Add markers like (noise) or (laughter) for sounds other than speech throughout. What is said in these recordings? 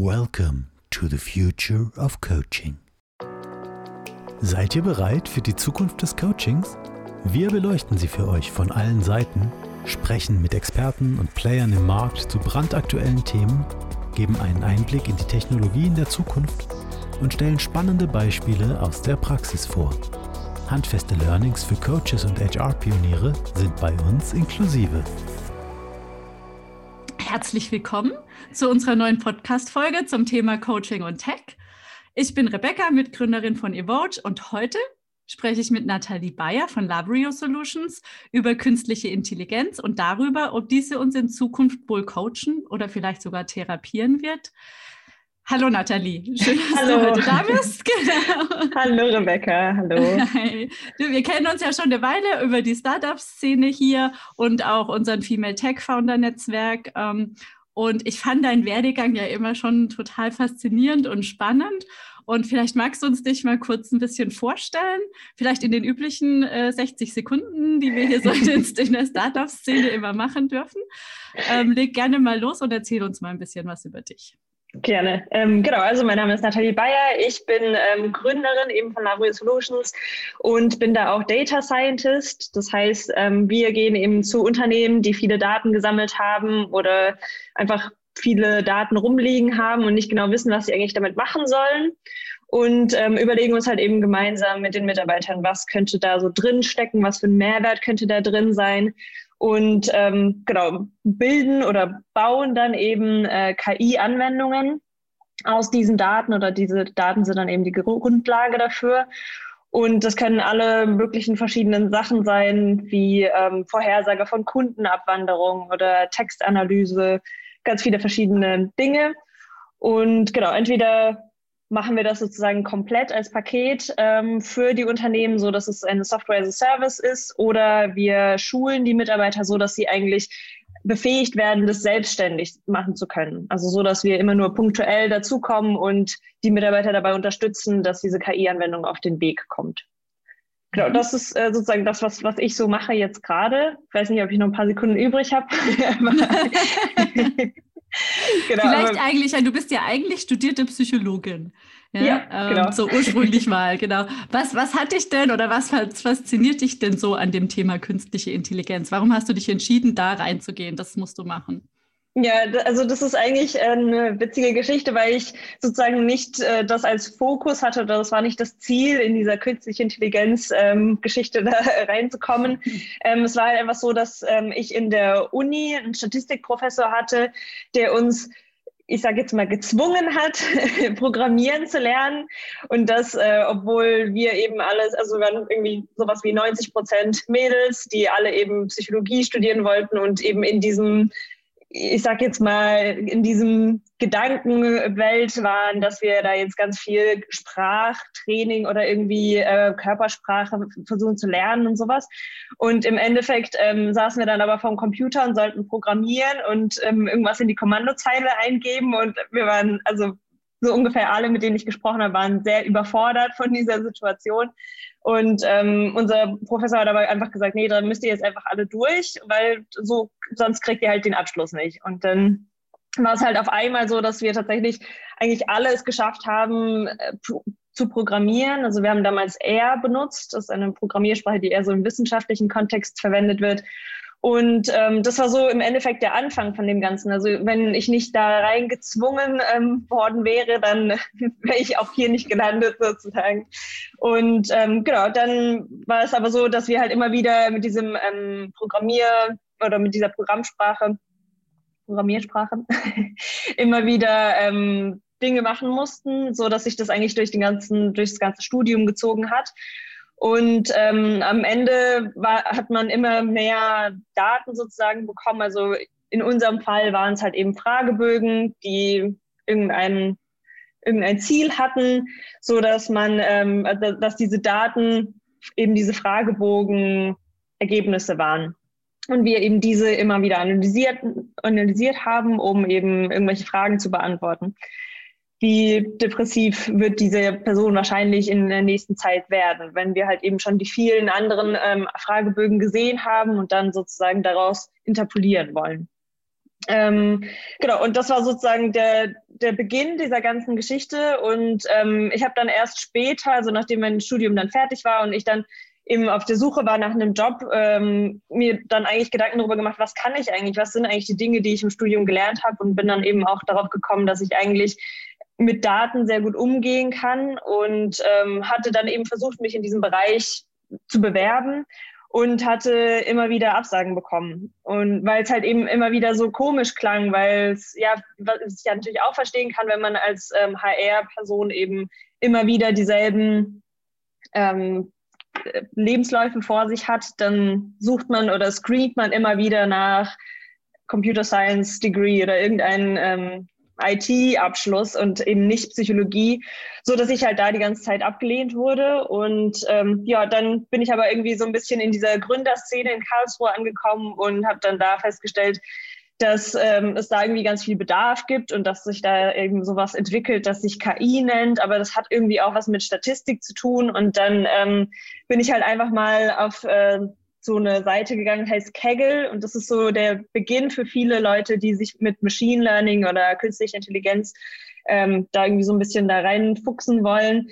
Welcome to the future of coaching. Seid ihr bereit für die Zukunft des Coachings? Wir beleuchten sie für euch von allen Seiten, sprechen mit Experten und Playern im Markt zu brandaktuellen Themen, geben einen Einblick in die Technologien der Zukunft und stellen spannende Beispiele aus der Praxis vor. Handfeste Learnings für Coaches und HR-Pioniere sind bei uns inklusive. Herzlich willkommen zu unserer neuen Podcast-Folge zum Thema Coaching und Tech. Ich bin Rebecca, Mitgründerin von Evoge und heute spreche ich mit Nathalie Bayer von Labrio Solutions über künstliche Intelligenz und darüber, ob diese uns in Zukunft wohl coachen oder vielleicht sogar therapieren wird. Hallo Nathalie, schön, dass hallo. du heute da bist. (laughs) Genau. Hallo Rebecca, hallo. Hi. Du, wir kennen uns ja schon eine Weile über die Startup-Szene hier und auch unseren Female Tech Founder Netzwerk. Ähm, und ich fand deinen Werdegang ja immer schon total faszinierend und spannend. Und vielleicht magst du uns dich mal kurz ein bisschen vorstellen, vielleicht in den üblichen äh, 60 Sekunden, die wir hier so (laughs) in der Startup-Szene immer machen dürfen. Ähm, leg gerne mal los und erzähl uns mal ein bisschen was über dich. Gerne. Ähm, genau, also mein Name ist Nathalie Bayer. Ich bin ähm, Gründerin eben von Labrio Solutions und bin da auch Data Scientist. Das heißt, ähm, wir gehen eben zu Unternehmen, die viele Daten gesammelt haben oder einfach viele Daten rumliegen haben und nicht genau wissen, was sie eigentlich damit machen sollen. Und ähm, überlegen uns halt eben gemeinsam mit den Mitarbeitern, was könnte da so drin stecken, was für ein Mehrwert könnte da drin sein und ähm, genau bilden oder bauen dann eben äh, KI-Anwendungen aus diesen Daten oder diese Daten sind dann eben die Grundlage dafür. Und das können alle möglichen verschiedenen Sachen sein, wie ähm, Vorhersage von Kundenabwanderung oder Textanalyse, ganz viele verschiedene Dinge. Und genau, entweder machen wir das sozusagen komplett als Paket ähm, für die Unternehmen, so dass es eine Software as a Service ist, oder wir schulen die Mitarbeiter so, dass sie eigentlich befähigt werden, das selbstständig machen zu können. Also so, dass wir immer nur punktuell dazukommen und die Mitarbeiter dabei unterstützen, dass diese KI-Anwendung auf den Weg kommt. Genau, mhm. das ist äh, sozusagen das, was, was ich so mache jetzt gerade. Ich weiß nicht, ob ich noch ein paar Sekunden übrig habe. (laughs) (laughs) (laughs) genau, Vielleicht eigentlich, du bist ja eigentlich studierte Psychologin. Ja, ja ähm, genau. So ursprünglich mal, genau. Was, was hat dich denn oder was fasziniert dich denn so an dem Thema künstliche Intelligenz? Warum hast du dich entschieden, da reinzugehen? Das musst du machen. Ja, also das ist eigentlich eine witzige Geschichte, weil ich sozusagen nicht äh, das als Fokus hatte oder das war nicht das Ziel, in dieser künstliche Intelligenz-Geschichte ähm, (laughs) da reinzukommen. Ähm, es war halt einfach so, dass ähm, ich in der Uni einen Statistikprofessor hatte, der uns ich sage jetzt mal, gezwungen hat, (laughs) Programmieren zu lernen. Und das, äh, obwohl wir eben alles, also wir waren irgendwie sowas wie 90 Prozent Mädels, die alle eben Psychologie studieren wollten und eben in diesem ich sag jetzt mal, in diesem Gedankenwelt waren, dass wir da jetzt ganz viel Sprachtraining oder irgendwie äh, Körpersprache versuchen zu lernen und sowas. Und im Endeffekt ähm, saßen wir dann aber vom Computer und sollten programmieren und ähm, irgendwas in die Kommandozeile eingeben. Und wir waren, also so ungefähr alle, mit denen ich gesprochen habe, waren sehr überfordert von dieser Situation. Und ähm, unser Professor hat aber einfach gesagt, nee, dann müsst ihr jetzt einfach alle durch, weil so sonst kriegt ihr halt den Abschluss nicht. Und dann war es halt auf einmal so, dass wir tatsächlich eigentlich alle es geschafft haben, äh, zu programmieren. Also wir haben damals R benutzt, das ist eine Programmiersprache, die eher so im wissenschaftlichen Kontext verwendet wird. Und ähm, das war so im Endeffekt der Anfang von dem Ganzen. Also wenn ich nicht da reingezwungen ähm, worden wäre, dann (laughs) wäre ich auch hier nicht gelandet sozusagen. Und ähm, genau, dann war es aber so, dass wir halt immer wieder mit diesem ähm, Programmier- oder mit dieser Programmsprache, Programmiersprache, (laughs) immer wieder ähm, Dinge machen mussten, so dass sich das eigentlich durch den ganzen, durch das ganze Studium gezogen hat. Und ähm, am Ende war, hat man immer mehr Daten sozusagen bekommen. Also in unserem Fall waren es halt eben Fragebögen, die irgendein, irgendein Ziel hatten, so dass man, ähm, dass diese Daten eben diese Fragebogen Ergebnisse waren. Und wir eben diese immer wieder analysiert, analysiert haben, um eben irgendwelche Fragen zu beantworten wie depressiv wird diese Person wahrscheinlich in der nächsten Zeit werden, wenn wir halt eben schon die vielen anderen ähm, Fragebögen gesehen haben und dann sozusagen daraus interpolieren wollen. Ähm, genau, und das war sozusagen der, der Beginn dieser ganzen Geschichte. Und ähm, ich habe dann erst später, also nachdem mein Studium dann fertig war und ich dann eben auf der Suche war nach einem Job, ähm, mir dann eigentlich Gedanken darüber gemacht, was kann ich eigentlich, was sind eigentlich die Dinge, die ich im Studium gelernt habe? Und bin dann eben auch darauf gekommen, dass ich eigentlich mit Daten sehr gut umgehen kann und ähm, hatte dann eben versucht, mich in diesem Bereich zu bewerben und hatte immer wieder Absagen bekommen. Und weil es halt eben immer wieder so komisch klang, weil es ja, was ich ja natürlich auch verstehen kann, wenn man als ähm, HR-Person eben immer wieder dieselben ähm, Lebensläufe vor sich hat, dann sucht man oder screent man immer wieder nach Computer Science Degree oder irgendein ähm, IT-Abschluss und eben nicht Psychologie, so dass ich halt da die ganze Zeit abgelehnt wurde. Und ähm, ja, dann bin ich aber irgendwie so ein bisschen in dieser Gründerszene in Karlsruhe angekommen und habe dann da festgestellt, dass ähm, es da irgendwie ganz viel Bedarf gibt und dass sich da eben sowas entwickelt, das sich KI nennt, aber das hat irgendwie auch was mit Statistik zu tun. Und dann ähm, bin ich halt einfach mal auf äh, so eine Seite gegangen, heißt Kaggle und das ist so der Beginn für viele Leute, die sich mit Machine Learning oder künstlicher Intelligenz ähm, da irgendwie so ein bisschen da reinfuchsen wollen.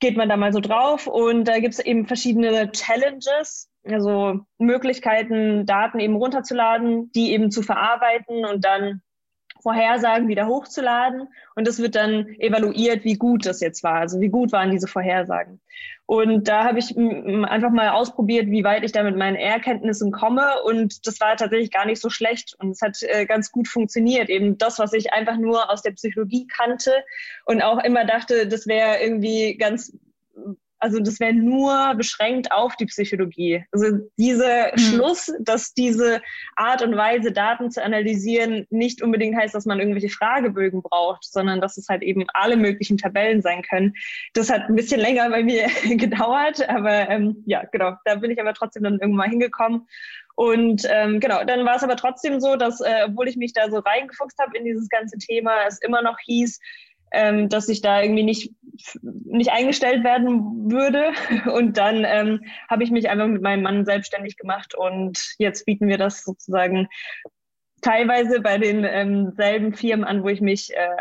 Geht man da mal so drauf und da gibt es eben verschiedene Challenges also Möglichkeiten, Daten eben runterzuladen, die eben zu verarbeiten und dann Vorhersagen wieder hochzuladen. Und das wird dann evaluiert, wie gut das jetzt war. Also wie gut waren diese Vorhersagen. Und da habe ich einfach mal ausprobiert, wie weit ich da mit meinen R-Kenntnissen komme. Und das war tatsächlich gar nicht so schlecht. Und es hat äh, ganz gut funktioniert. Eben das, was ich einfach nur aus der Psychologie kannte und auch immer dachte, das wäre irgendwie ganz also das wäre nur beschränkt auf die Psychologie. Also dieser mhm. Schluss, dass diese Art und Weise, Daten zu analysieren, nicht unbedingt heißt, dass man irgendwelche Fragebögen braucht, sondern dass es halt eben alle möglichen Tabellen sein können. Das hat ein bisschen länger bei mir (laughs) gedauert, aber ähm, ja, genau, da bin ich aber trotzdem dann irgendwann mal hingekommen. Und ähm, genau, dann war es aber trotzdem so, dass, äh, obwohl ich mich da so reingefuchst habe in dieses ganze Thema, es immer noch hieß, ähm, dass ich da irgendwie nicht, nicht eingestellt werden würde. (laughs) Und dann ähm, habe ich mich einfach mit meinem Mann selbstständig gemacht und jetzt bieten wir das sozusagen teilweise bei denselben ähm, Firmen an, wo ich mich äh,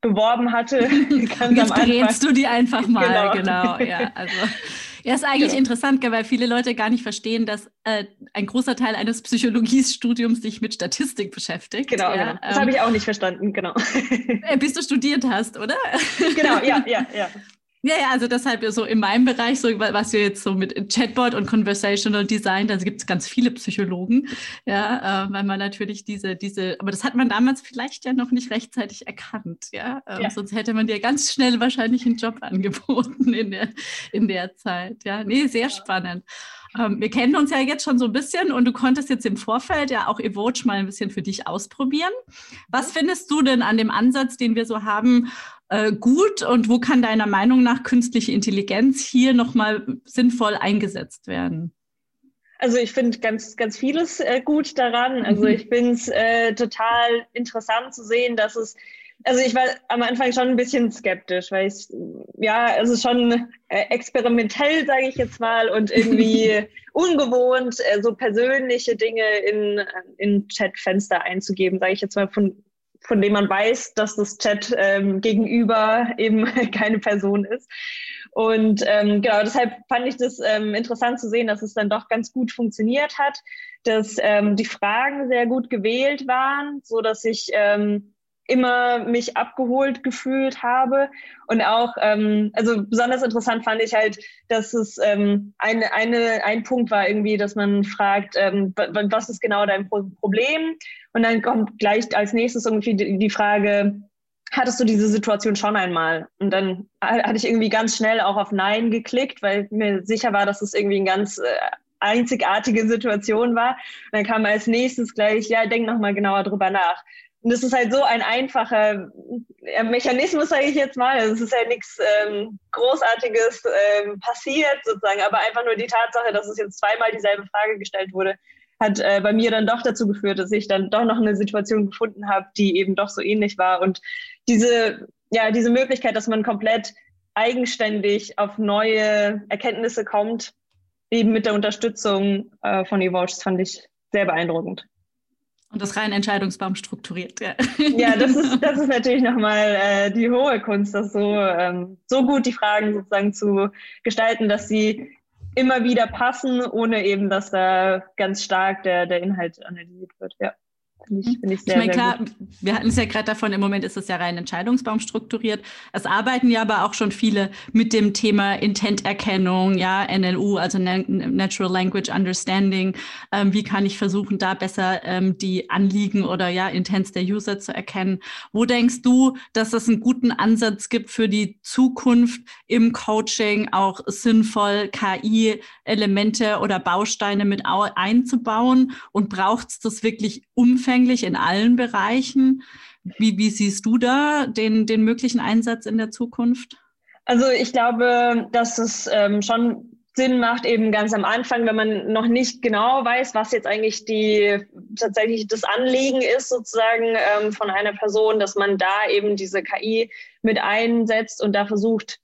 beworben hatte. (laughs) Jetzt berätst du die einfach mal, genau. genau ja, (laughs) also. Ja, ist eigentlich ja. interessant, weil viele Leute gar nicht verstehen, dass äh, ein großer Teil eines Psychologiestudiums sich mit Statistik beschäftigt. Genau, ja, genau. das ähm, habe ich auch nicht verstanden, genau. Äh, bis du studiert hast, oder? Genau, ja, ja, ja. Ja, ja, also deshalb so in meinem Bereich, so was wir jetzt so mit Chatbot und Conversational Design, da gibt es ganz viele Psychologen, ja, äh, weil man natürlich diese, diese, aber das hat man damals vielleicht ja noch nicht rechtzeitig erkannt, ja, ähm, ja. sonst hätte man dir ganz schnell wahrscheinlich einen Job (laughs) angeboten in der, in der Zeit, ja, nee, sehr spannend. Ähm, wir kennen uns ja jetzt schon so ein bisschen und du konntest jetzt im Vorfeld ja auch Evoge mal ein bisschen für dich ausprobieren. Was findest du denn an dem Ansatz, den wir so haben, äh, gut und wo kann deiner Meinung nach künstliche Intelligenz hier nochmal sinnvoll eingesetzt werden? Also ich finde ganz, ganz vieles äh, gut daran. Also mhm. ich finde es äh, total interessant zu sehen, dass es, also ich war am Anfang schon ein bisschen skeptisch, weil ich, ja, also schon äh, experimentell, sage ich jetzt mal, und irgendwie (laughs) ungewohnt, äh, so persönliche Dinge in, in Chatfenster einzugeben, sage ich jetzt mal von von dem man weiß, dass das Chat ähm, gegenüber eben (laughs) keine Person ist. Und ähm, genau, deshalb fand ich das ähm, interessant zu sehen, dass es dann doch ganz gut funktioniert hat, dass ähm, die Fragen sehr gut gewählt waren, so dass ich ähm, immer mich abgeholt gefühlt habe. Und auch, ähm, also besonders interessant fand ich halt, dass es ähm, eine, eine, ein Punkt war irgendwie, dass man fragt, ähm, was ist genau dein Problem? Und dann kommt gleich als nächstes irgendwie die, Frage, hattest du diese Situation schon einmal? Und dann hatte ich irgendwie ganz schnell auch auf Nein geklickt, weil mir sicher war, dass es irgendwie ein ganz äh, einzigartige Situation war. Und dann kam als nächstes gleich, ja, denk nochmal genauer drüber nach. Und das ist halt so ein einfacher Mechanismus, sage ich jetzt mal. Also es ist ja nichts ähm, Großartiges ähm, passiert sozusagen, aber einfach nur die Tatsache, dass es jetzt zweimal dieselbe Frage gestellt wurde, hat äh, bei mir dann doch dazu geführt, dass ich dann doch noch eine Situation gefunden habe, die eben doch so ähnlich war. Und diese, ja, diese Möglichkeit, dass man komplett eigenständig auf neue Erkenntnisse kommt, eben mit der Unterstützung äh, von Evoge, fand ich sehr beeindruckend. Und das rein Entscheidungsbaum strukturiert. Ja, ja das, ist, (laughs) das ist natürlich nochmal äh, die hohe Kunst, das so, ähm, so gut die Fragen sozusagen zu gestalten, dass sie immer wieder passen, ohne eben, dass da ganz stark der, der Inhalt analysiert wird. Ja. Finde ich, find ich, sehr, ich meine, klar, gut. wir hatten es ja gerade davon, im Moment ist es ja rein Entscheidungsbaum strukturiert. Es arbeiten ja aber auch schon viele mit dem Thema Intenterkennung, ja, NLU, also Natural Language Understanding. Ähm, wie kann ich versuchen, da besser ähm, die Anliegen oder ja, Intents der User zu erkennen? Wo denkst du, dass es einen guten Ansatz gibt für die Zukunft im Coaching, auch sinnvoll KI-Elemente oder Bausteine mit einzubauen? Und braucht es das wirklich umfänglich? Zugänglich in allen Bereichen. Wie, wie siehst du da den, den möglichen Einsatz in der Zukunft? Also ich glaube, dass es ähm, schon Sinn macht, eben ganz am Anfang, wenn man noch nicht genau weiß, was jetzt eigentlich die tatsächlich das Anliegen ist, sozusagen ähm, von einer Person, dass man da eben diese KI mit einsetzt und da versucht,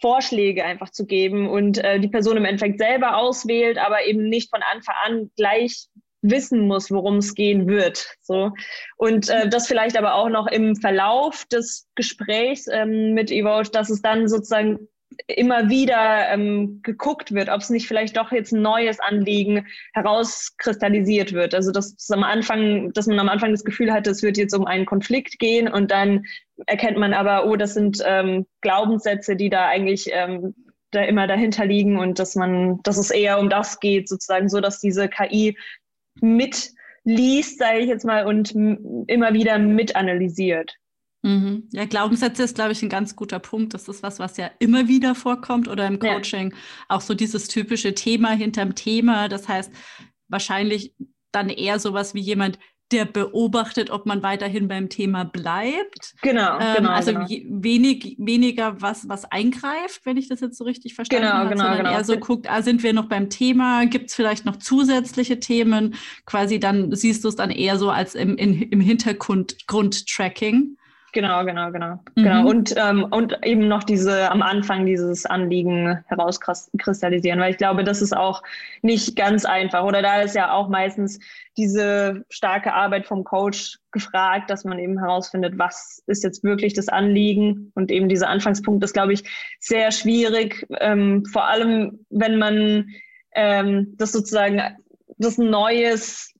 Vorschläge einfach zu geben und äh, die Person im Endeffekt selber auswählt, aber eben nicht von Anfang an gleich wissen muss, worum es gehen wird. So. Und äh, das vielleicht aber auch noch im Verlauf des Gesprächs ähm, mit Evote, dass es dann sozusagen immer wieder ähm, geguckt wird, ob es nicht vielleicht doch jetzt ein neues Anliegen herauskristallisiert wird. Also dass am Anfang, dass man am Anfang das Gefühl hatte, es wird jetzt um einen Konflikt gehen und dann erkennt man aber, oh, das sind ähm, Glaubenssätze, die da eigentlich ähm, da immer dahinter liegen und dass man, dass es eher um das geht, sozusagen so, dass diese KI mitliest, sage ich jetzt mal, und immer wieder mitanalysiert. Mhm. Ja, Glaubenssätze ist, glaube ich, ein ganz guter Punkt. Das ist was, was ja immer wieder vorkommt oder im Coaching ja. auch so dieses typische Thema hinterm Thema. Das heißt, wahrscheinlich dann eher sowas wie jemand, der beobachtet, ob man weiterhin beim Thema bleibt. Genau, ähm, genau. Also genau. wenig, weniger was, was eingreift, wenn ich das jetzt so richtig verstanden genau, habe, genau, sondern genau. eher so guckt, ah, sind wir noch beim Thema, gibt es vielleicht noch zusätzliche Themen? Quasi dann siehst du es dann eher so als im, in, im Hintergrund Grundtracking. Genau, genau, genau. Mhm. genau. Und, ähm, und eben noch diese am Anfang dieses Anliegen herauskristallisieren, weil ich glaube, das ist auch nicht ganz einfach. Oder da ist ja auch meistens diese starke Arbeit vom Coach gefragt, dass man eben herausfindet, was ist jetzt wirklich das Anliegen. Und eben dieser Anfangspunkt ist, glaube ich, sehr schwierig, ähm, vor allem wenn man ähm, das sozusagen das Neues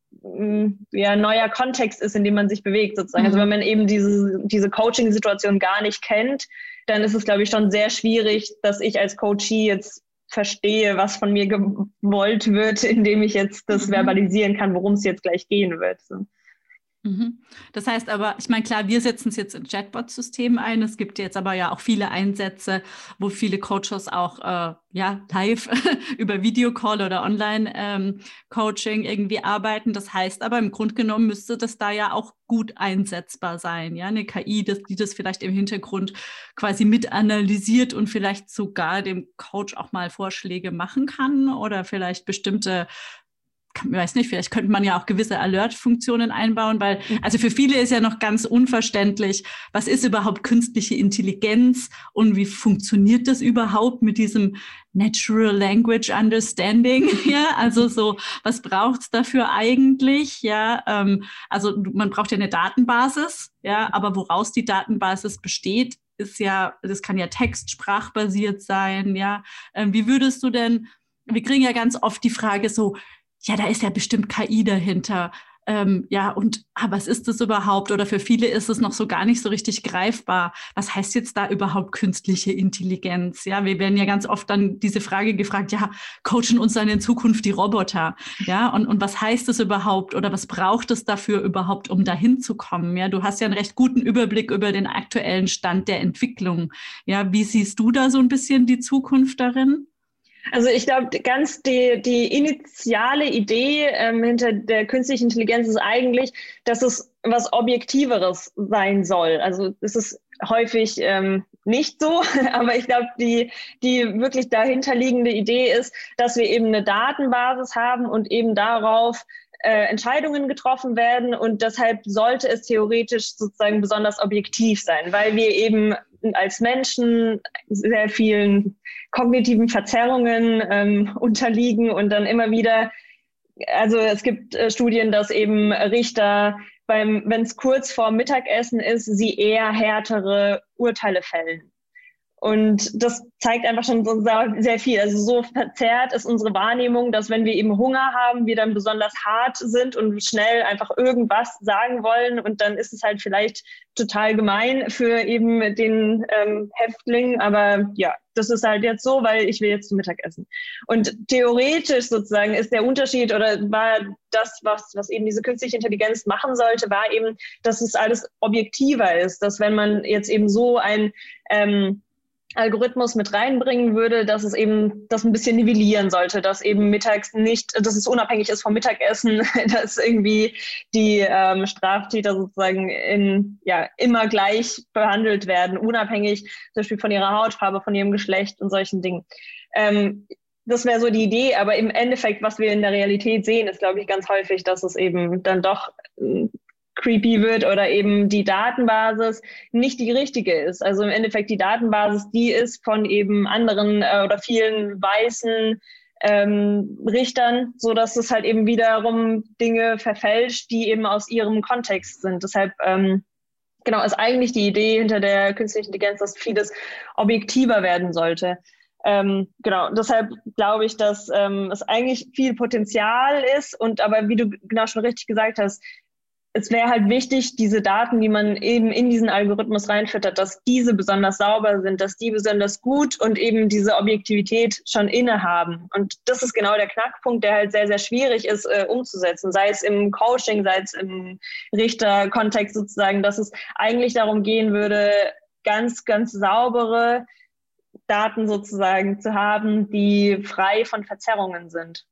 ja, neuer Kontext ist, in dem man sich bewegt sozusagen. Also mhm. Also wenn man eben diese, diese Coaching-Situation gar nicht kennt, dann ist es, glaube ich, schon sehr schwierig, dass ich als Coachee jetzt verstehe, was von mir gewollt wird, (laughs) indem ich jetzt das mhm. verbalisieren kann, worum es jetzt gleich gehen wird. So. Mhm. Das heißt aber, ich meine, klar, wir setzen es jetzt in Chatbot-System ein. Es gibt jetzt aber ja auch viele Einsätze, wo viele Coaches auch äh, ja, live (laughs) über Videocall oder Online-Coaching ähm, irgendwie arbeiten. Das heißt aber, im Grunde genommen müsste das da ja auch gut einsetzbar sein. Ja, eine KI, das, die das vielleicht im Hintergrund quasi mit analysiert und vielleicht sogar dem Coach auch mal Vorschläge machen kann oder vielleicht bestimmte ich weiß nicht, vielleicht könnte man ja auch gewisse Alert-Funktionen einbauen, weil also für viele ist ja noch ganz unverständlich, was ist überhaupt künstliche Intelligenz und wie funktioniert das überhaupt mit diesem Natural Language Understanding? (laughs) ja, also so, was braucht es dafür eigentlich? Ja, ähm, also man braucht ja eine Datenbasis, ja, aber woraus die Datenbasis besteht, ist ja, das kann ja textsprachbasiert sein, ja. Ähm, wie würdest du denn wir kriegen ja ganz oft die Frage so, ja, da ist ja bestimmt KI dahinter. Ähm, ja, und ah, was ist das überhaupt? Oder für viele ist es noch so gar nicht so richtig greifbar. Was heißt jetzt da überhaupt künstliche Intelligenz? Ja, wir werden ja ganz oft dann diese Frage gefragt, ja, coachen uns dann in Zukunft die Roboter? Ja, und, und was heißt das überhaupt? Oder was braucht es dafür überhaupt, um dahin zu kommen? Ja, du hast ja einen recht guten Überblick über den aktuellen Stand der Entwicklung. Ja, wie siehst du da so ein bisschen die Zukunft darin? Also ich glaube, ganz die, die initiale Idee ähm, hinter der künstlichen Intelligenz ist eigentlich, dass es was Objektiveres sein soll. Also es ist häufig ähm, nicht so, (laughs) aber ich glaube, die, die wirklich dahinterliegende Idee ist, dass wir eben eine Datenbasis haben und eben darauf äh, Entscheidungen getroffen werden und deshalb sollte es theoretisch sozusagen besonders objektiv sein, weil wir eben als Menschen sehr vielen kognitiven Verzerrungen ähm, unterliegen und dann immer wieder also es gibt äh, Studien, dass eben Richter wenn es kurz vor Mittagessen ist, sie eher härtere Urteile fällen. Und das zeigt einfach schon so sehr viel. Also so verzerrt ist unsere Wahrnehmung, dass wenn wir eben Hunger haben, wir dann besonders hart sind und schnell einfach irgendwas sagen wollen. Und dann ist es halt vielleicht total gemein für eben den ähm, Häftling. Aber ja, das ist halt jetzt so, weil ich will jetzt zum Mittagessen. Und theoretisch sozusagen ist der Unterschied oder war das, was, was eben diese künstliche Intelligenz machen sollte, war eben, dass es alles objektiver ist. Dass wenn man jetzt eben so ein ähm, Algorithmus mit reinbringen würde, dass es eben das ein bisschen nivellieren sollte, dass eben mittags nicht, dass es unabhängig ist vom Mittagessen, (laughs) dass irgendwie die ähm, Straftäter sozusagen in, ja, immer gleich behandelt werden, unabhängig zum Beispiel von ihrer Hautfarbe, von ihrem Geschlecht und solchen Dingen. Ähm, das wäre so die Idee, aber im Endeffekt, was wir in der Realität sehen, ist, glaube ich, ganz häufig, dass es eben dann doch creepy wird oder eben die Datenbasis nicht die richtige ist. Also im Endeffekt die Datenbasis, die ist von eben anderen äh, oder vielen weißen ähm, Richtern, so dass es halt eben wiederum Dinge verfälscht, die eben aus ihrem Kontext sind. Deshalb ähm, genau ist eigentlich die Idee hinter der künstlichen Intelligenz, dass vieles objektiver werden sollte. Ähm, genau, deshalb glaube ich, dass ähm, es eigentlich viel Potenzial ist und aber wie du genau schon richtig gesagt hast, es wäre halt wichtig, diese Daten, die man eben in diesen Algorithmus reinfüttert, dass diese besonders sauber sind, dass die besonders gut und eben diese Objektivität schon innehaben. Und das ist genau der Knackpunkt, der halt sehr, sehr schwierig ist äh, umzusetzen, sei es im Coaching, sei es im Richterkontext sozusagen, dass es eigentlich darum gehen würde, ganz, ganz saubere Daten sozusagen zu haben, die frei von Verzerrungen sind.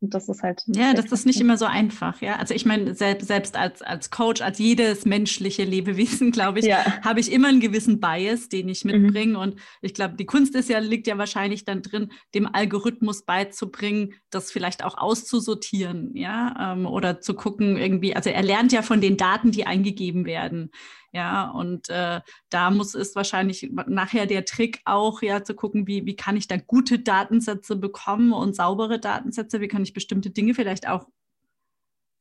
Und das ist halt. Ja, das ist nicht immer so einfach, ja. Also ich meine, selbst, selbst als, als Coach, als jedes menschliche Lebewesen, (laughs) glaube ich, ja. habe ich immer einen gewissen Bias, den ich mhm. mitbringe. Mhm. Und ich glaube, die Kunst ist ja, liegt ja wahrscheinlich dann drin, dem Algorithmus beizubringen, das vielleicht auch auszusortieren, ja, ähm, oder zu gucken, irgendwie, also er lernt ja von den Daten, die eingegeben werden. Ja, und äh, da muss es wahrscheinlich nachher der Trick auch, ja, zu gucken, wie, wie kann ich da gute Datensätze bekommen und saubere Datensätze, wie kann ich bestimmte Dinge vielleicht auch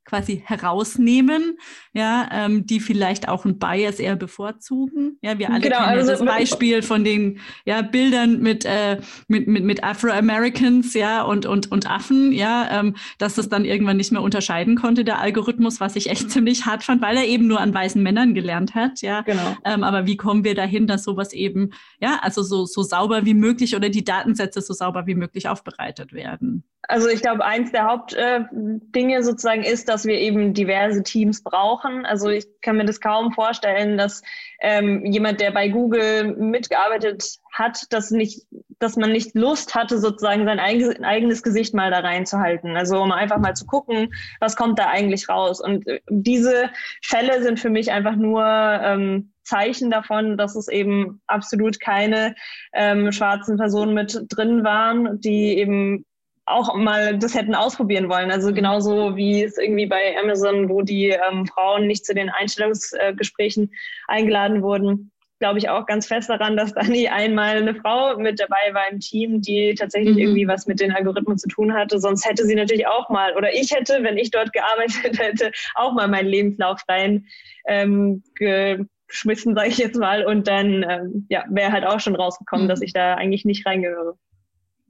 quasi herausnehmen, ja, ähm, die vielleicht auch ein Bias eher bevorzugen. Ja, wir alle genau, kennen also, das Beispiel von den ja, Bildern mit, äh, mit, mit, mit Afro-Americans, ja, und, und, und Affen, ja, ähm, dass es dann irgendwann nicht mehr unterscheiden konnte, der Algorithmus, was ich echt (laughs) ziemlich hart fand, weil er eben nur an weißen Männern gelernt hat, ja. Genau. Ähm, aber wie kommen wir dahin, dass sowas eben, ja, also so, so sauber wie möglich oder die Datensätze so sauber wie möglich aufbereitet werden? Also ich glaube, eins der Hauptdinge äh, sozusagen ist, dass wir eben diverse Teams brauchen. Also ich kann mir das kaum vorstellen, dass ähm, jemand, der bei Google mitgearbeitet hat, dass nicht, dass man nicht Lust hatte, sozusagen sein eigenes Gesicht mal da reinzuhalten. Also um einfach mal zu gucken, was kommt da eigentlich raus. Und äh, diese Fälle sind für mich einfach nur ähm, Zeichen davon, dass es eben absolut keine ähm, schwarzen Personen mit drin waren, die eben auch mal das hätten ausprobieren wollen. Also genauso wie es irgendwie bei Amazon, wo die ähm, Frauen nicht zu den Einstellungsgesprächen eingeladen wurden, glaube ich auch ganz fest daran, dass da nie einmal eine Frau mit dabei war im Team, die tatsächlich mhm. irgendwie was mit den Algorithmen zu tun hatte. Sonst hätte sie natürlich auch mal, oder ich hätte, wenn ich dort gearbeitet (laughs) hätte, auch mal meinen Lebenslauf rein ähm, geschmissen, sage ich jetzt mal. Und dann ähm, ja, wäre halt auch schon rausgekommen, mhm. dass ich da eigentlich nicht reingehöre.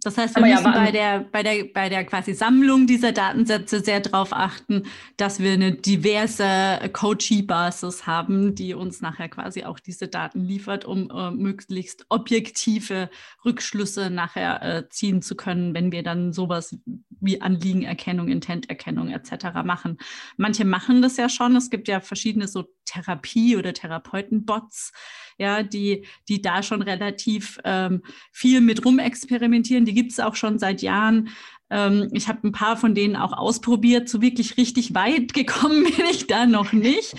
Das heißt, wir Aber müssen ja, bei, der, bei, der, bei der quasi Sammlung dieser Datensätze sehr darauf achten, dass wir eine diverse Coachee-Basis haben, die uns nachher quasi auch diese Daten liefert, um äh, möglichst objektive Rückschlüsse nachher äh, ziehen zu können, wenn wir dann sowas wie Anliegenerkennung, Intenterkennung etc. machen. Manche machen das ja schon. Es gibt ja verschiedene so Therapie- oder Therapeutenbots, ja, die, die da schon relativ ähm, viel mit rumexperimentieren. Die gibt es auch schon seit Jahren. Ähm, ich habe ein paar von denen auch ausprobiert. So wirklich richtig weit (laughs) gekommen bin ich da noch nicht.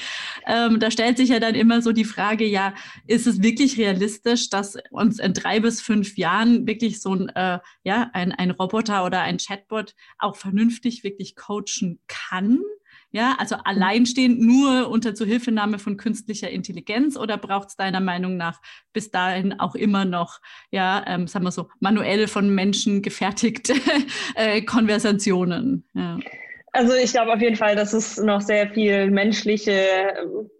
Ähm, da stellt sich ja dann immer so die Frage, ja, ist es wirklich realistisch, dass uns in drei bis fünf Jahren wirklich so ein, äh, ja, ein, ein Roboter oder ein Chatbot auch vernünftig wirklich coachen kann? Ja, also mhm. alleinstehend nur unter Zuhilfenahme von künstlicher Intelligenz oder braucht es deiner Meinung nach bis dahin auch immer noch, ja, ähm, sagen wir so, manuell von Menschen gefertigte (laughs) äh, Konversationen? Ja. Also ich glaube auf jeden Fall, dass es noch sehr viel menschliche ähm,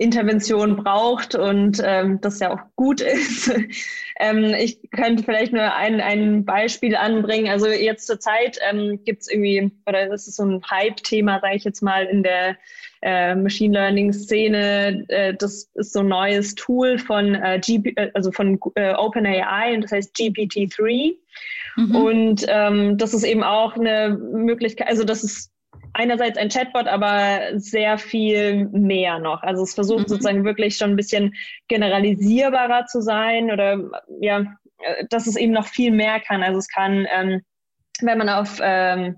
Intervention braucht und ähm, das ja auch gut (laughs) ist. ähm, ich könnte vielleicht nur ein, ein Beispiel anbringen. Also jetzt zur Zeit ähm, gibt es irgendwie, oder das ist so ein Hype-Thema, sage ich jetzt mal, in der äh, Machine Learning-Szene. Äh, das ist so ein neues Tool von, äh, GP, äh, also von äh, OpenAI und das heißt GPT-3. Mhm. Und ähm, das ist eben auch eine Möglichkeit, also das ist einerseits ein Chatbot, aber sehr viel mehr noch. Also es versucht mhm. sozusagen wirklich schon ein bisschen generalisierbarer zu sein oder ja, dass es eben noch viel mehr kann. Also es kann, ähm, wenn man auf, ähm,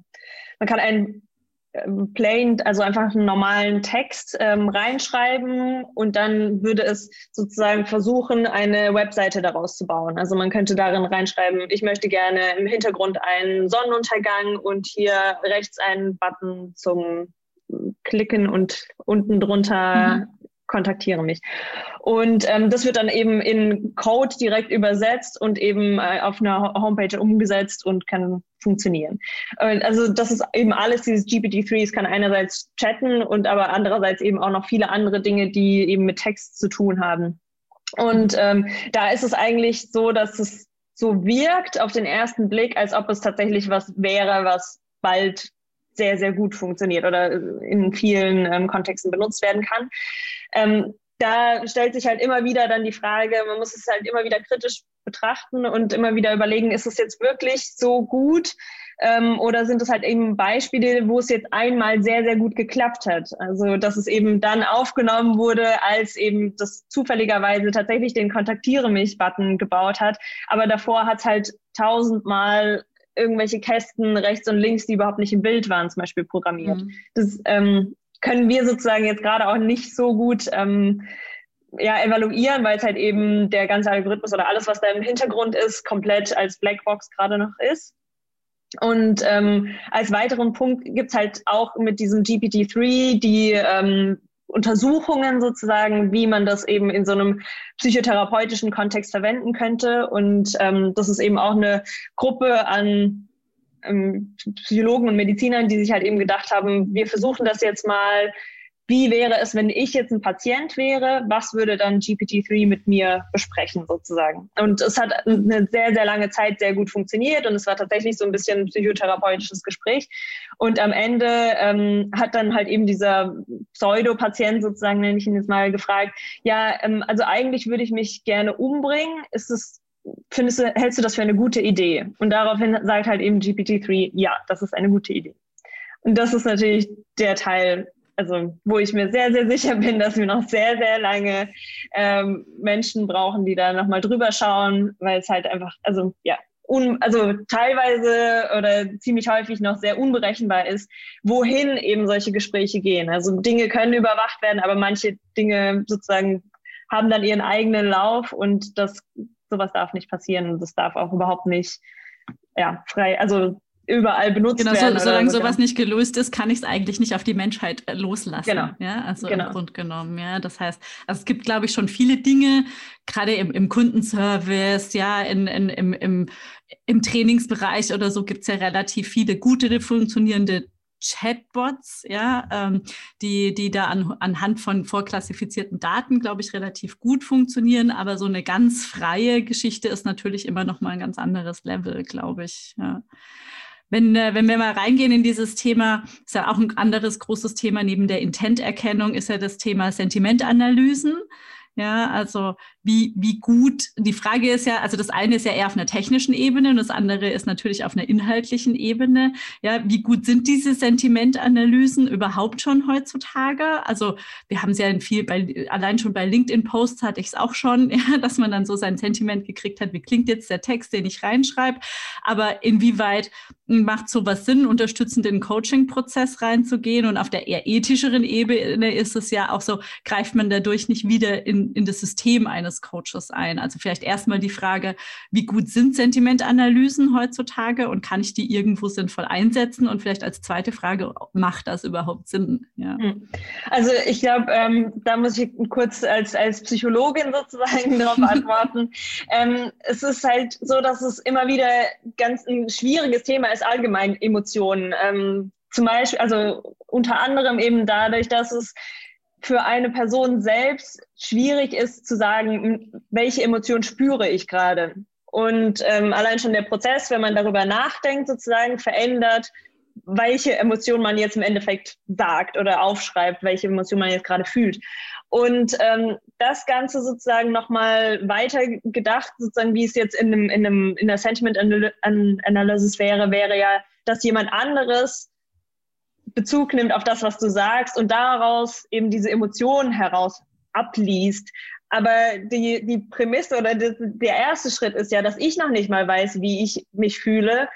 man kann ein plain, also einfach einen normalen Text ähm, reinschreiben und dann würde es sozusagen versuchen, eine Webseite daraus zu bauen. Also man könnte darin reinschreiben, ich möchte gerne im Hintergrund einen Sonnenuntergang und hier rechts einen Button zum Klicken und unten drunter mhm kontaktiere mich. Und ähm, das wird dann eben in Code direkt übersetzt und eben äh, auf einer Homepage umgesetzt und kann funktionieren. Und also das ist eben alles, dieses GPT-3, es kann einerseits chatten und aber andererseits eben auch noch viele andere Dinge, die eben mit Text zu tun haben. Und ähm, da ist es eigentlich so, dass es so wirkt auf den ersten Blick, als ob es tatsächlich was wäre, was bald sehr, sehr gut funktioniert oder in vielen ähm, Kontexten benutzt werden kann. Ähm, da stellt sich halt immer wieder dann die Frage, man muss es halt immer wieder kritisch betrachten und immer wieder überlegen, ist es jetzt wirklich so gut ähm, oder sind es halt eben Beispiele, wo es jetzt einmal sehr, sehr gut geklappt hat? Also, dass es eben dann aufgenommen wurde, als eben das zufälligerweise tatsächlich den Kontaktiere mich-Button gebaut hat, aber davor hat es halt tausendmal irgendwelche Kästen rechts und links, die überhaupt nicht im Bild waren, zum Beispiel programmiert. Mhm. Das ähm, können wir sozusagen jetzt gerade auch nicht so gut ähm, ja, evaluieren, weil es halt eben der ganze Algorithmus oder alles, was da im Hintergrund ist, komplett als Blackbox gerade noch ist. Und ähm, als weiteren Punkt gibt es halt auch mit diesem GPT-3 die ähm, Untersuchungen sozusagen, wie man das eben in so einem psychotherapeutischen Kontext verwenden könnte. Und ähm, das ist eben auch eine Gruppe an ähm, Psychologen und Medizinern, die sich halt eben gedacht haben, wir versuchen das jetzt mal wie wäre es, wenn ich jetzt ein Patient wäre, was würde dann GPT-3 mit mir besprechen sozusagen. Und es hat eine sehr, sehr lange Zeit sehr gut funktioniert und es war tatsächlich so ein bisschen ein psychotherapeutisches Gespräch. Und am Ende ähm, hat dann halt eben dieser Pseudo-Patient sozusagen, nenne ich ihn jetzt mal, gefragt, ja, ähm, also eigentlich würde ich mich gerne umbringen. Ist es Findest du, hältst du das für eine gute Idee? Und daraufhin sagt halt eben GPT-3, ja, das ist eine gute Idee. Und das ist natürlich der Teil, also wo ich mir sehr, sehr sicher bin, dass wir noch sehr, sehr lange ähm, Menschen brauchen, die da nochmal drüber schauen, weil es halt einfach, also ja, un, also teilweise oder ziemlich häufig noch sehr unberechenbar ist, wohin eben solche Gespräche gehen. Also Dinge können überwacht werden, aber manche Dinge sozusagen haben dann ihren eigenen Lauf und das sowas darf nicht passieren und das darf auch überhaupt nicht ja, frei, also überall benutzt genau, werden. So, solange so, sowas nicht gelöst ist, kann ich es eigentlich nicht auf die Menschheit äh, loslassen. Genau. Ja, also genau. im Grunde genommen. Ja, das heißt, also es gibt, glaube ich, schon viele Dinge, gerade im, im Kundenservice, ja, in, in, im, im, im Trainingsbereich oder so gibt es ja relativ viele gute, funktionierende Chatbots, ja, ähm, die, die da an, anhand von vorklassifizierten Daten, glaube ich, relativ gut funktionieren. Aber so eine ganz freie Geschichte ist natürlich immer noch mal ein ganz anderes Level, glaube ich. Ja. Wenn, äh, wenn wir mal reingehen in dieses Thema, ist ja auch ein anderes großes Thema neben der Intenterkennung, ist ja das Thema Sentimentanalysen. Ja, also wie, wie gut, die Frage ist ja, also das eine ist ja eher auf einer technischen Ebene und das andere ist natürlich auf einer inhaltlichen Ebene. Ja, wie gut sind diese Sentimentanalysen überhaupt schon heutzutage? Also wir haben es ja in viel, bei, allein schon bei LinkedIn-Posts hatte ich es auch schon, (laughs) ja, dass man dann so sein Sentiment gekriegt hat, wie klingt jetzt der Text, den ich reinschreibe, aber inwieweit macht sowas Sinn, unterstützend in den Coaching-Prozess reinzugehen und auf der eher ethischeren Ebene ist es ja auch so, greift man dadurch nicht wieder in in, das System eines Coaches ein? Also vielleicht erstmal die Frage, wie gut sind Sentimentanalysen heutzutage und kann ich die irgendwo sinnvoll einsetzen? Und vielleicht als zweite Frage, macht das überhaupt Sinn? Ja. Hm. Also ich glaube, ähm, da muss ich kurz als, als Psychologin (laughs) sozusagen darauf (laughs) antworten. ähm, es ist halt so, dass es immer wieder ganz ein schwieriges Thema ist, allgemein Emotionen. Ähm, zum Beispiel, also unter anderem eben dadurch, dass es für eine Person selbst schwierig ist zu sagen, welche Emotion spüre ich gerade. Und ähm, allein schon der Prozess, wenn man darüber nachdenkt, sozusagen verändert, welche Emotion man jetzt im Endeffekt sagt oder aufschreibt, welche Emotion man jetzt gerade fühlt. Und ähm, das Ganze sozusagen nochmal weiter gedacht, sozusagen wie es jetzt in, einem, in, einem, in der Sentiment Analysis wäre, wäre ja, dass jemand anderes Bezug nimmt auf das, was du sagst und daraus eben diese Emotionen heraus abliest. Aber die, die Prämisse oder die, der erste Schritt ist ja, dass ich noch nicht mal weiß, wie ich mich fühle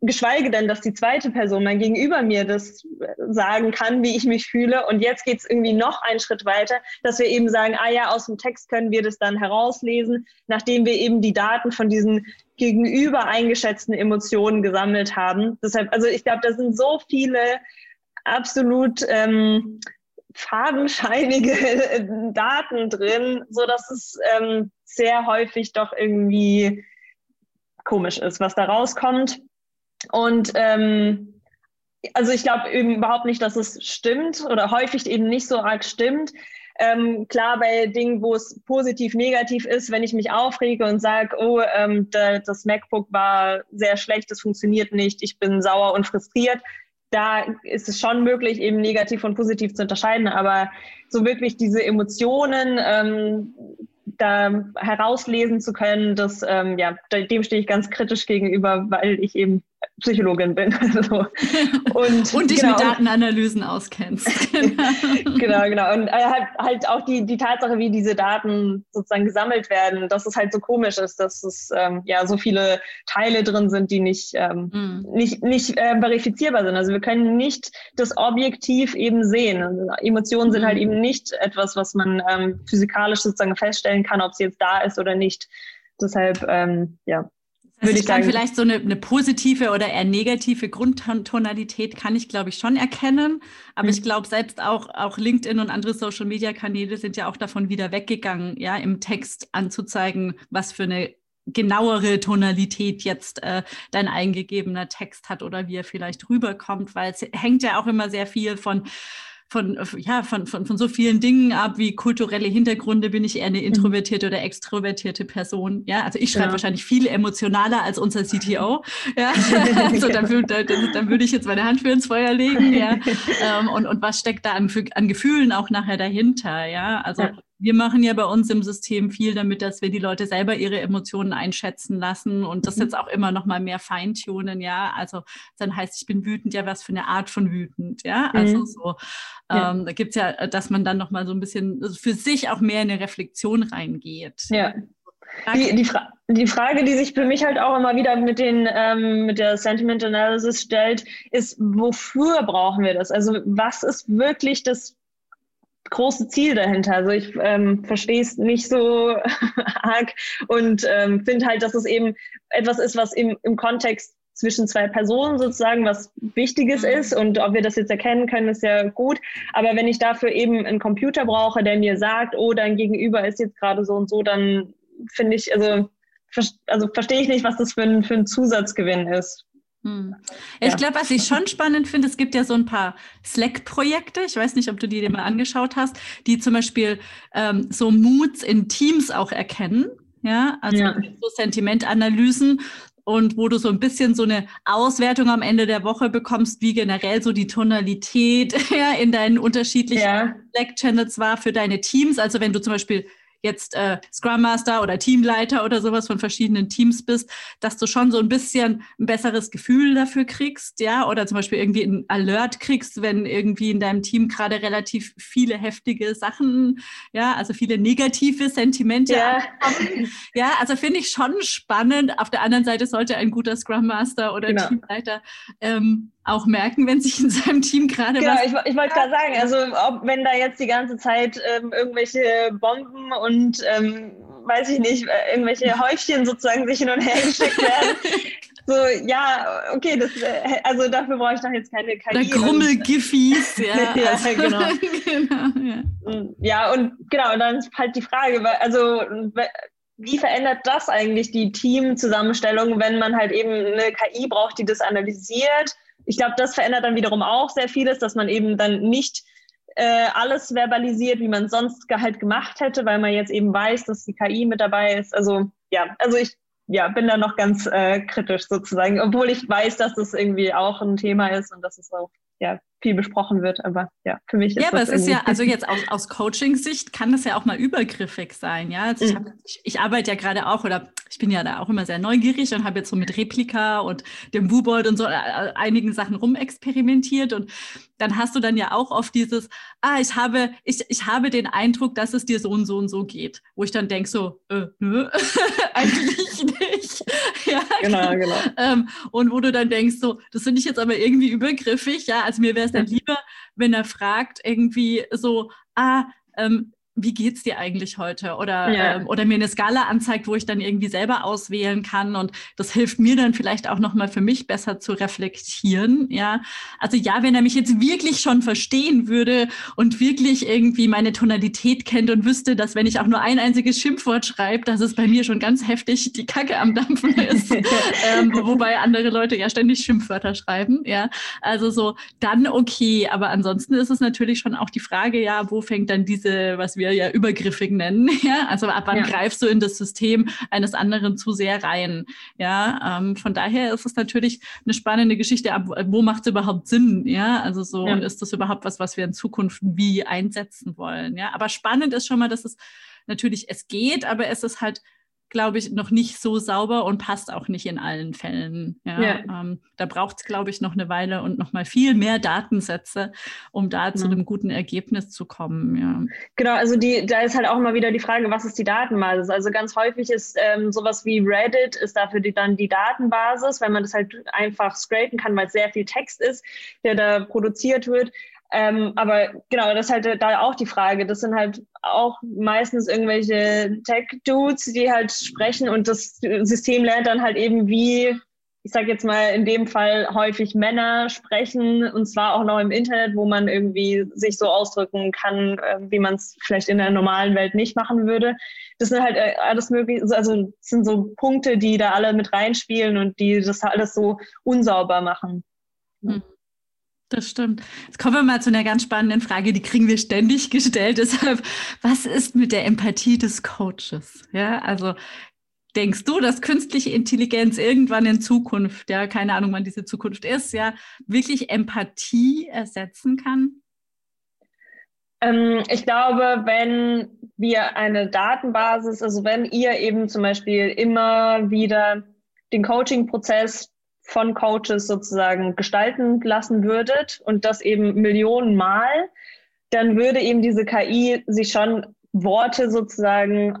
geschweige denn, dass die zweite Person, mein Gegenüber mir das sagen kann, wie ich mich fühle. Und jetzt geht es irgendwie noch einen Schritt weiter, dass wir eben sagen, ah ja, aus dem Text können wir das dann herauslesen, nachdem wir eben die Daten von diesen gegenüber eingeschätzten Emotionen gesammelt haben. Deshalb, also ich glaube, da sind so viele absolut ähm, fadenscheinige (laughs) Daten drin, so dass es ähm, sehr häufig doch irgendwie komisch ist, was da rauskommt. Und ähm, also ich glaube überhaupt nicht, dass es stimmt oder häufig eben nicht so arg stimmt. Ähm, klar, bei Dingen, wo es positiv, negativ ist, wenn ich mich aufrege und sage, oh, ähm, das MacBook war sehr schlecht, es funktioniert nicht, ich bin sauer und frustriert, da ist es schon möglich, eben negativ und positiv zu unterscheiden. Aber so wirklich diese Emotionen, ähm, da herauslesen zu können, das, ähm, ja, dem stehe ich ganz kritisch gegenüber, weil ich eben Psychologin bin. (laughs) so. und, und dich genau, mit Datenanalysen auskennst. (laughs) (laughs) genau, genau. Und äh, halt, halt, auch die, die Tatsache, wie diese Daten sozusagen gesammelt werden, dass es halt so komisch ist, dass es ähm, ja so viele Teile drin sind, die nicht, ähm, mm. nicht, nicht äh, verifizierbar sind. Also wir können nicht das objektiv eben sehen. Also Emotionen sind halt mm. eben nicht etwas, was man ähm, physikalisch sozusagen feststellen kann, ob sie jetzt da ist oder nicht. Deshalb, ähm, ja, also ich, kann vielleicht so eine, eine, positive oder eher negative Grundtonalität kann ich, glaube ich, schon erkennen. Aber mhm. ich glaube, selbst auch, auch LinkedIn und andere Social-Media-Kanäle sind ja auch davon wieder weggegangen, ja, im Text anzuzeigen, was für eine genauere Tonalität jetzt äh, dein eingegebener Text hat oder wie er vielleicht rüberkommt, weil es hängt ja auch immer sehr viel von von, ja, von, von, von so vielen Dingen ab, wie kulturelle Hintergründe, bin ich eher eine mhm. introvertierte oder extrovertierte Person. Ja, also ich schreibe ja. wahrscheinlich viel emotionaler als unser CTO. Ja, (laughs) also dann, dann, dann würde ich jetzt meine Hand für ins Feuer legen. Ja, (laughs) ähm, und, und was steckt da an, an Gefühlen auch nachher dahinter? Ja, also ja wir machen ja bei uns im System viel damit, dass wir die Leute selber ihre Emotionen einschätzen lassen und das mhm. jetzt auch immer noch mal mehr feintunen, ja. Also dann heißt, ich bin wütend, ja, was für eine Art von wütend, ja. Also mhm. so, ja. Ähm, da gibt's ja, dass man dann noch mal so ein bisschen also für sich auch mehr in eine Reflexion reingeht. Ja. Die, die, Fra die, Frage, die sich für mich halt auch immer wieder mit, den, ähm, mit der Sentiment Analysis stellt, ist, wofür brauchen wir das? Also was ist wirklich das große Ziel dahinter. Also ich ähm, verstehe es nicht so (laughs) arg und ähm, finde halt, dass es eben etwas ist, was im, im Kontext zwischen zwei Personen sozusagen was Wichtiges mhm. ist und ob wir das jetzt erkennen können, ist ja gut. Aber wenn ich dafür eben einen Computer brauche, der mir sagt, oh, dein Gegenüber ist jetzt gerade so und so, dann finde ich, also, also verstehe ich nicht, was das für ein, für ein Zusatzgewinn ist. Hm. Ja, ich glaube, was ich schon spannend finde, es gibt ja so ein paar Slack-Projekte, ich weiß nicht, ob du die dir mal angeschaut hast, die zum Beispiel ähm, so Moods in Teams auch erkennen. Ja, also ja. so Sentimentanalysen und wo du so ein bisschen so eine Auswertung am Ende der Woche bekommst, wie generell so die Tonalität (laughs) ja, in deinen unterschiedlichen ja. Slack-Channels war für deine Teams. Also wenn du zum Beispiel jetzt äh, Scrum Master oder Teamleiter oder sowas von verschiedenen Teams bist, dass du schon so ein bisschen ein besseres Gefühl dafür kriegst, ja, oder zum Beispiel irgendwie ein Alert kriegst, wenn irgendwie in deinem Team gerade relativ viele heftige Sachen, ja, also viele negative Sentimente ja. Ja, also finde ich schon spannend. Auf der anderen Seite sollte ein guter Scrum Master oder genau. Teamleiter ähm, auch merken, wenn sich in seinem Team gerade genau, was... ich, ich wollte gerade sagen, also ob, wenn da jetzt die ganze Zeit ähm, irgendwelche Bomben und, ähm, weiß ich nicht, äh, irgendwelche Häufchen sozusagen sich hin und her geschickt (laughs) werden, so, ja, okay, das, äh, also dafür brauche ich doch jetzt keine KI. Der Grummel-Giffis, (laughs) ja. ja, also, genau. (laughs) genau ja. ja, und genau, dann ist halt die Frage, also wie verändert das eigentlich die Teamzusammenstellung, wenn man halt eben eine KI braucht, die das analysiert ich glaube, das verändert dann wiederum auch sehr vieles, dass man eben dann nicht äh, alles verbalisiert, wie man sonst halt gemacht hätte, weil man jetzt eben weiß, dass die KI mit dabei ist. Also ja, also ich ja, bin da noch ganz äh, kritisch sozusagen, obwohl ich weiß, dass das irgendwie auch ein Thema ist und dass es auch ja, viel besprochen wird. Aber ja, für mich ist Ja, aber es ist ja, also jetzt aus, aus Coaching-Sicht kann das ja auch mal übergriffig sein. Ja, also ich, hab, ich, ich, arbeite ja gerade auch oder ich bin ja da auch immer sehr neugierig und habe jetzt so mit Replika und dem Wubold und so äh, einigen Sachen rumexperimentiert und dann hast du dann ja auch oft dieses, ah, ich habe, ich, ich habe den Eindruck, dass es dir so und so und so geht, wo ich dann denke so, äh, nö, (laughs) eigentlich nicht. Ja, (laughs) genau, genau. Ähm, und wo du dann denkst so, das finde ich jetzt aber irgendwie übergriffig, ja, also mir wäre es dann lieber, wenn er fragt irgendwie so, ah, ähm, wie geht's dir eigentlich heute? Oder, ja. ähm, oder mir eine Skala anzeigt, wo ich dann irgendwie selber auswählen kann. Und das hilft mir dann vielleicht auch nochmal für mich besser zu reflektieren. Ja, also ja, wenn er mich jetzt wirklich schon verstehen würde und wirklich irgendwie meine Tonalität kennt und wüsste, dass wenn ich auch nur ein einziges Schimpfwort schreibe, dass es bei mir schon ganz heftig die Kacke am Dampfen ist. (laughs) ähm, wobei andere Leute ja ständig Schimpfwörter schreiben. Ja, also so dann okay. Aber ansonsten ist es natürlich schon auch die Frage, ja, wo fängt dann diese, was wir ja übergriffig nennen. (laughs) Ja? Also ab wann ja. greifst du in das System eines anderen zu sehr rein? Ja, ähm, von daher ist es natürlich eine spannende Geschichte. Ab, wo macht es überhaupt Sinn? Ja, also so ja. und ist das überhaupt was, was wir in Zukunft wie einsetzen wollen? Ja, aber spannend ist schon mal, dass es natürlich es geht, aber es ist halt glaube ich, noch nicht so sauber und passt auch nicht in allen Fällen. Ja, ja. Ähm, da braucht es, glaube ich, noch eine Weile und noch mal viel mehr Datensätze, um da zu einem guten Ergebnis zu kommen. Ja. Genau, also die, da ist halt auch immer wieder die Frage, was ist die Datenbasis? Also ganz häufig ist ähm, sowas wie Reddit ist dafür die, dann die Datenbasis, weil man das halt einfach scrapen kann, weil es sehr viel Text ist, der da produziert wird. Ähm, aber genau, das ist halt da auch die Frage. Das sind halt auch meistens irgendwelche Tech-Dudes, die halt sprechen und das System lernt dann halt eben, wie, ich sag jetzt mal in dem Fall häufig Männer sprechen und zwar auch noch im Internet, wo man irgendwie sich so ausdrücken kann, äh, wie man es vielleicht in der normalen Welt nicht machen würde. Das sind halt äh, alles möglich, also sind so Punkte, die da alle mit reinspielen und die das alles so unsauber machen. Mhm. Das stimmt. Jetzt kommen wir mal zu einer ganz spannenden Frage, die kriegen wir ständig gestellt. (laughs) Deshalb, was ist mit der Empathie des Coaches? Ja, also denkst du, dass künstliche Intelligenz irgendwann in Zukunft, ja, keine Ahnung, wann diese Zukunft ist, ja, wirklich Empathie ersetzen kann? Ähm, ich glaube, wenn wir eine Datenbasis, also wenn ihr eben zum Beispiel immer wieder den Coaching-Prozess von Coaches sozusagen gestalten lassen würdet und das eben Millionenmal, dann würde eben diese KI sich schon Worte sozusagen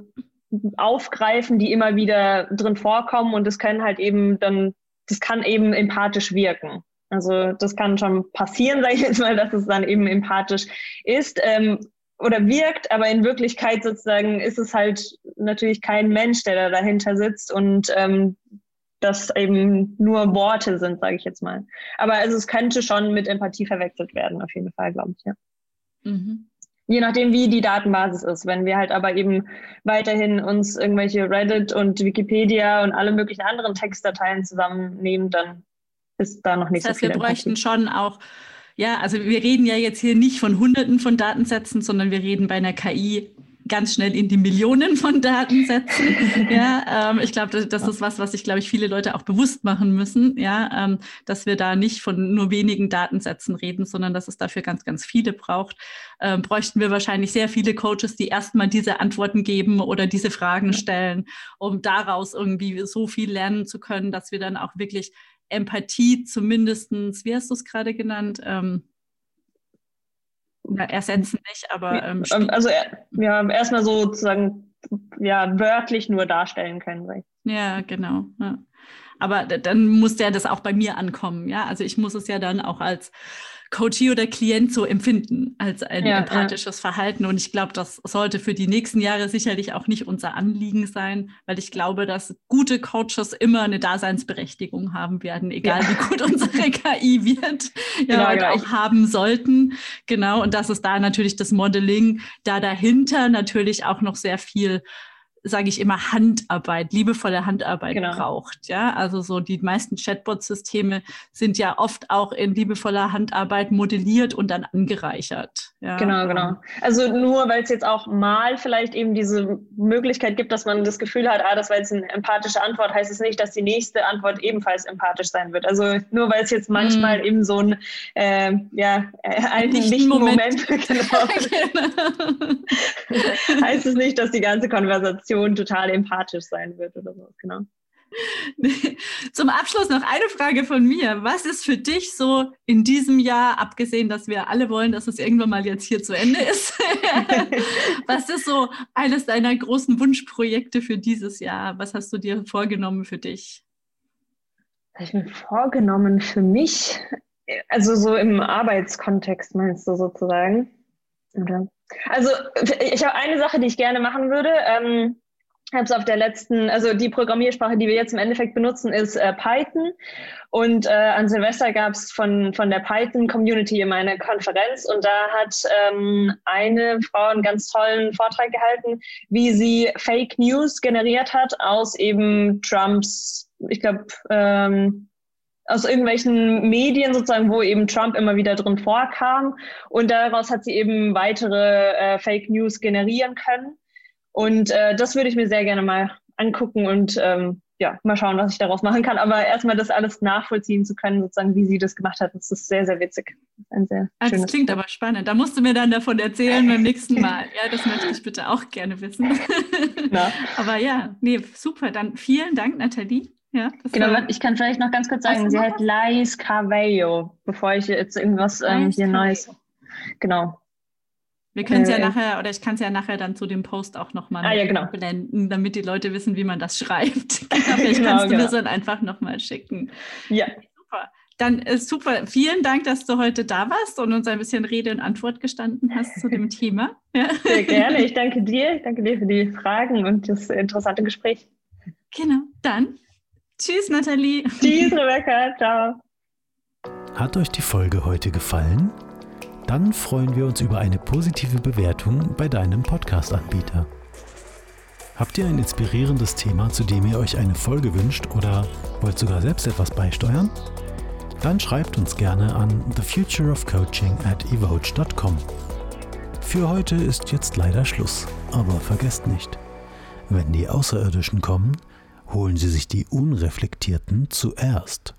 aufgreifen, die immer wieder drin vorkommen und das können halt eben dann, das kann eben empathisch wirken. Also das kann schon passieren, (laughs) sage ich jetzt mal, dass es dann eben empathisch ist ähm, oder wirkt, aber in Wirklichkeit sozusagen ist es halt natürlich kein Mensch, der da dahinter sitzt und ähm, das eben nur Worte sind, sage ich jetzt mal. Aber also es könnte schon mit Empathie verwechselt werden, auf jeden Fall, glaube ich, ja. Mhm. Je nachdem, wie die Datenbasis ist. Wenn wir halt aber eben weiterhin uns irgendwelche Reddit und Wikipedia und alle möglichen anderen Textdateien zusammennehmen, dann ist da noch nicht das heißt, so viel. Wir bräuchten Empathie. schon auch ja, also wir reden ja jetzt hier nicht von Hunderten von Datensätzen, sondern wir reden bei einer KI ganz schnell in die Millionen von Datensätzen. (laughs) ja, ähm, ich glaube, das, ist was, was sich, glaube ich, viele Leute auch bewusst machen müssen, ja, ähm, dass wir da nicht von nur wenigen Datensätzen reden, sondern dass es dafür ganz, ganz viele braucht. Ähm, bräuchten wir wahrscheinlich sehr viele Coaches, die erstmal diese Antworten geben oder diese Fragen stellen, um daraus irgendwie so viel lernen zu können, dass wir dann auch wirklich Empathie zumindestens, wie hast du es gerade genannt? Ähm, ja, ersetzen nicht, aber. Ähm, ähm also, ja, erstmal sozusagen, ja, wörtlich nur darstellen können. Ja, genau. Ja. Aber dann muss der das auch bei mir ankommen, ja. Also ich muss es ja dann auch als Coachee oder Klient so empfinden als ein ja, empathisches ja. Verhalten. Und ich glaube, das sollte für die nächsten Jahre sicherlich auch nicht unser Anliegen sein, weil ich glaube, dass gute Coaches immer eine Daseinsberechtigung haben werden, egal ja. wie gut unsere (laughs) KI wird, ja, genau, auch haben sollten. Genau. Und dass es da natürlich das Modeling da dahinter natürlich auch noch sehr viel sage ich immer, Handarbeit, liebevolle Handarbeit Genau. braucht. Ja, also so die meisten Chatbot-Systeme sind ja oft auch in liebevoller Handarbeit modelliert und dann angereichert. Ja, Genau, ähm, genau. Also nur weil es jetzt auch mal vielleicht eben diese Möglichkeit gibt, dass man das Gefühl hat, ah, das war jetzt eine empathische Antwort, heißt es nicht, dass die nächste Antwort ebenfalls empathisch sein wird. Also nur weil es jetzt manchmal eben so ein äh, ja, einen Nicht Moment. Moment, (laughs) genau, (laughs) heißt es nicht, dass die ganze Konversation total empathisch sein wird oder so. Genau. (laughs) Zum Abschluss noch eine Frage von mir. Was ist für dich so in diesem Jahr, abgesehen, dass wir alle wollen, dass es irgendwann mal jetzt hier zu Ende ist, (laughs) was ist so eines deiner großen Wunschprojekte für dieses Jahr? Was hast du dir vorgenommen für dich? habe ich mir vorgenommen für mich, also so im Arbeitskontext meinst du sozusagen? Oder? Also ich habe eine Sache, die ich gerne machen würde. Ähm, habe es auf der letzten, also die Programmiersprache, die wir jetzt im Endeffekt benutzen, ist äh, Python. Und äh, an Silvester gab es von, von der Python-Community immer eine Konferenz und da hat ähm, eine Frau einen ganz tollen Vortrag gehalten, wie sie Fake News generiert hat aus eben Trumps, ich glaube, ähm, aus irgendwelchen Medien sozusagen, wo eben Trump immer wieder drin vorkam. Und daraus hat sie eben weitere äh, Fake News generieren können. Und äh, das würde ich mir sehr gerne mal angucken und ähm, ja, mal schauen, was ich daraus machen kann. Aber erstmal das alles nachvollziehen zu können, sozusagen, wie sie das gemacht hat, das ist sehr, sehr witzig. Ein sehr schönes das klingt aber spannend. Da musst du mir dann davon erzählen beim nächsten Mal. Ja, das möchte ich bitte auch gerne wissen. (laughs) Aber ja, nee, super. Dann vielen Dank, Nathalie. Ja, Genau, ich kann vielleicht noch ganz kurz sagen, sie heißt Lais Carvalho, bevor ich jetzt irgendwas ähm, hier. Neues. Genau. Wir können es ja Äh, nachher, oder ich kann es ja nachher dann zu dem Post auch nochmal Ah, ja, genau. blenden, damit die Leute wissen, wie man das schreibt. (laughs) Genau, vielleicht Genau, kannst du genau. das dann einfach nochmal schicken. Ja, Super. Dann äh, super. Vielen Dank, dass du heute da warst und uns ein bisschen Rede und Antwort gestanden hast zu dem Thema. (laughs) Ja. sehr gerne. Ich danke dir. Ich danke dir für die Fragen und das interessante Gespräch. Genau. Dann tschüss, Nathalie. Tschüss, Rebecca. Ciao. Hat euch die Folge heute gefallen? Dann freuen wir uns über eine positive Bewertung bei deinem Podcast-Anbieter. Habt ihr ein inspirierendes Thema, zu dem ihr euch eine Folge wünscht oder wollt sogar selbst etwas beisteuern? Dann schreibt uns gerne an thefutureofcoaching at evoge.com. Für heute ist jetzt leider Schluss, aber vergesst nicht, wenn die Außerirdischen kommen, holen sie sich die Unreflektierten zuerst.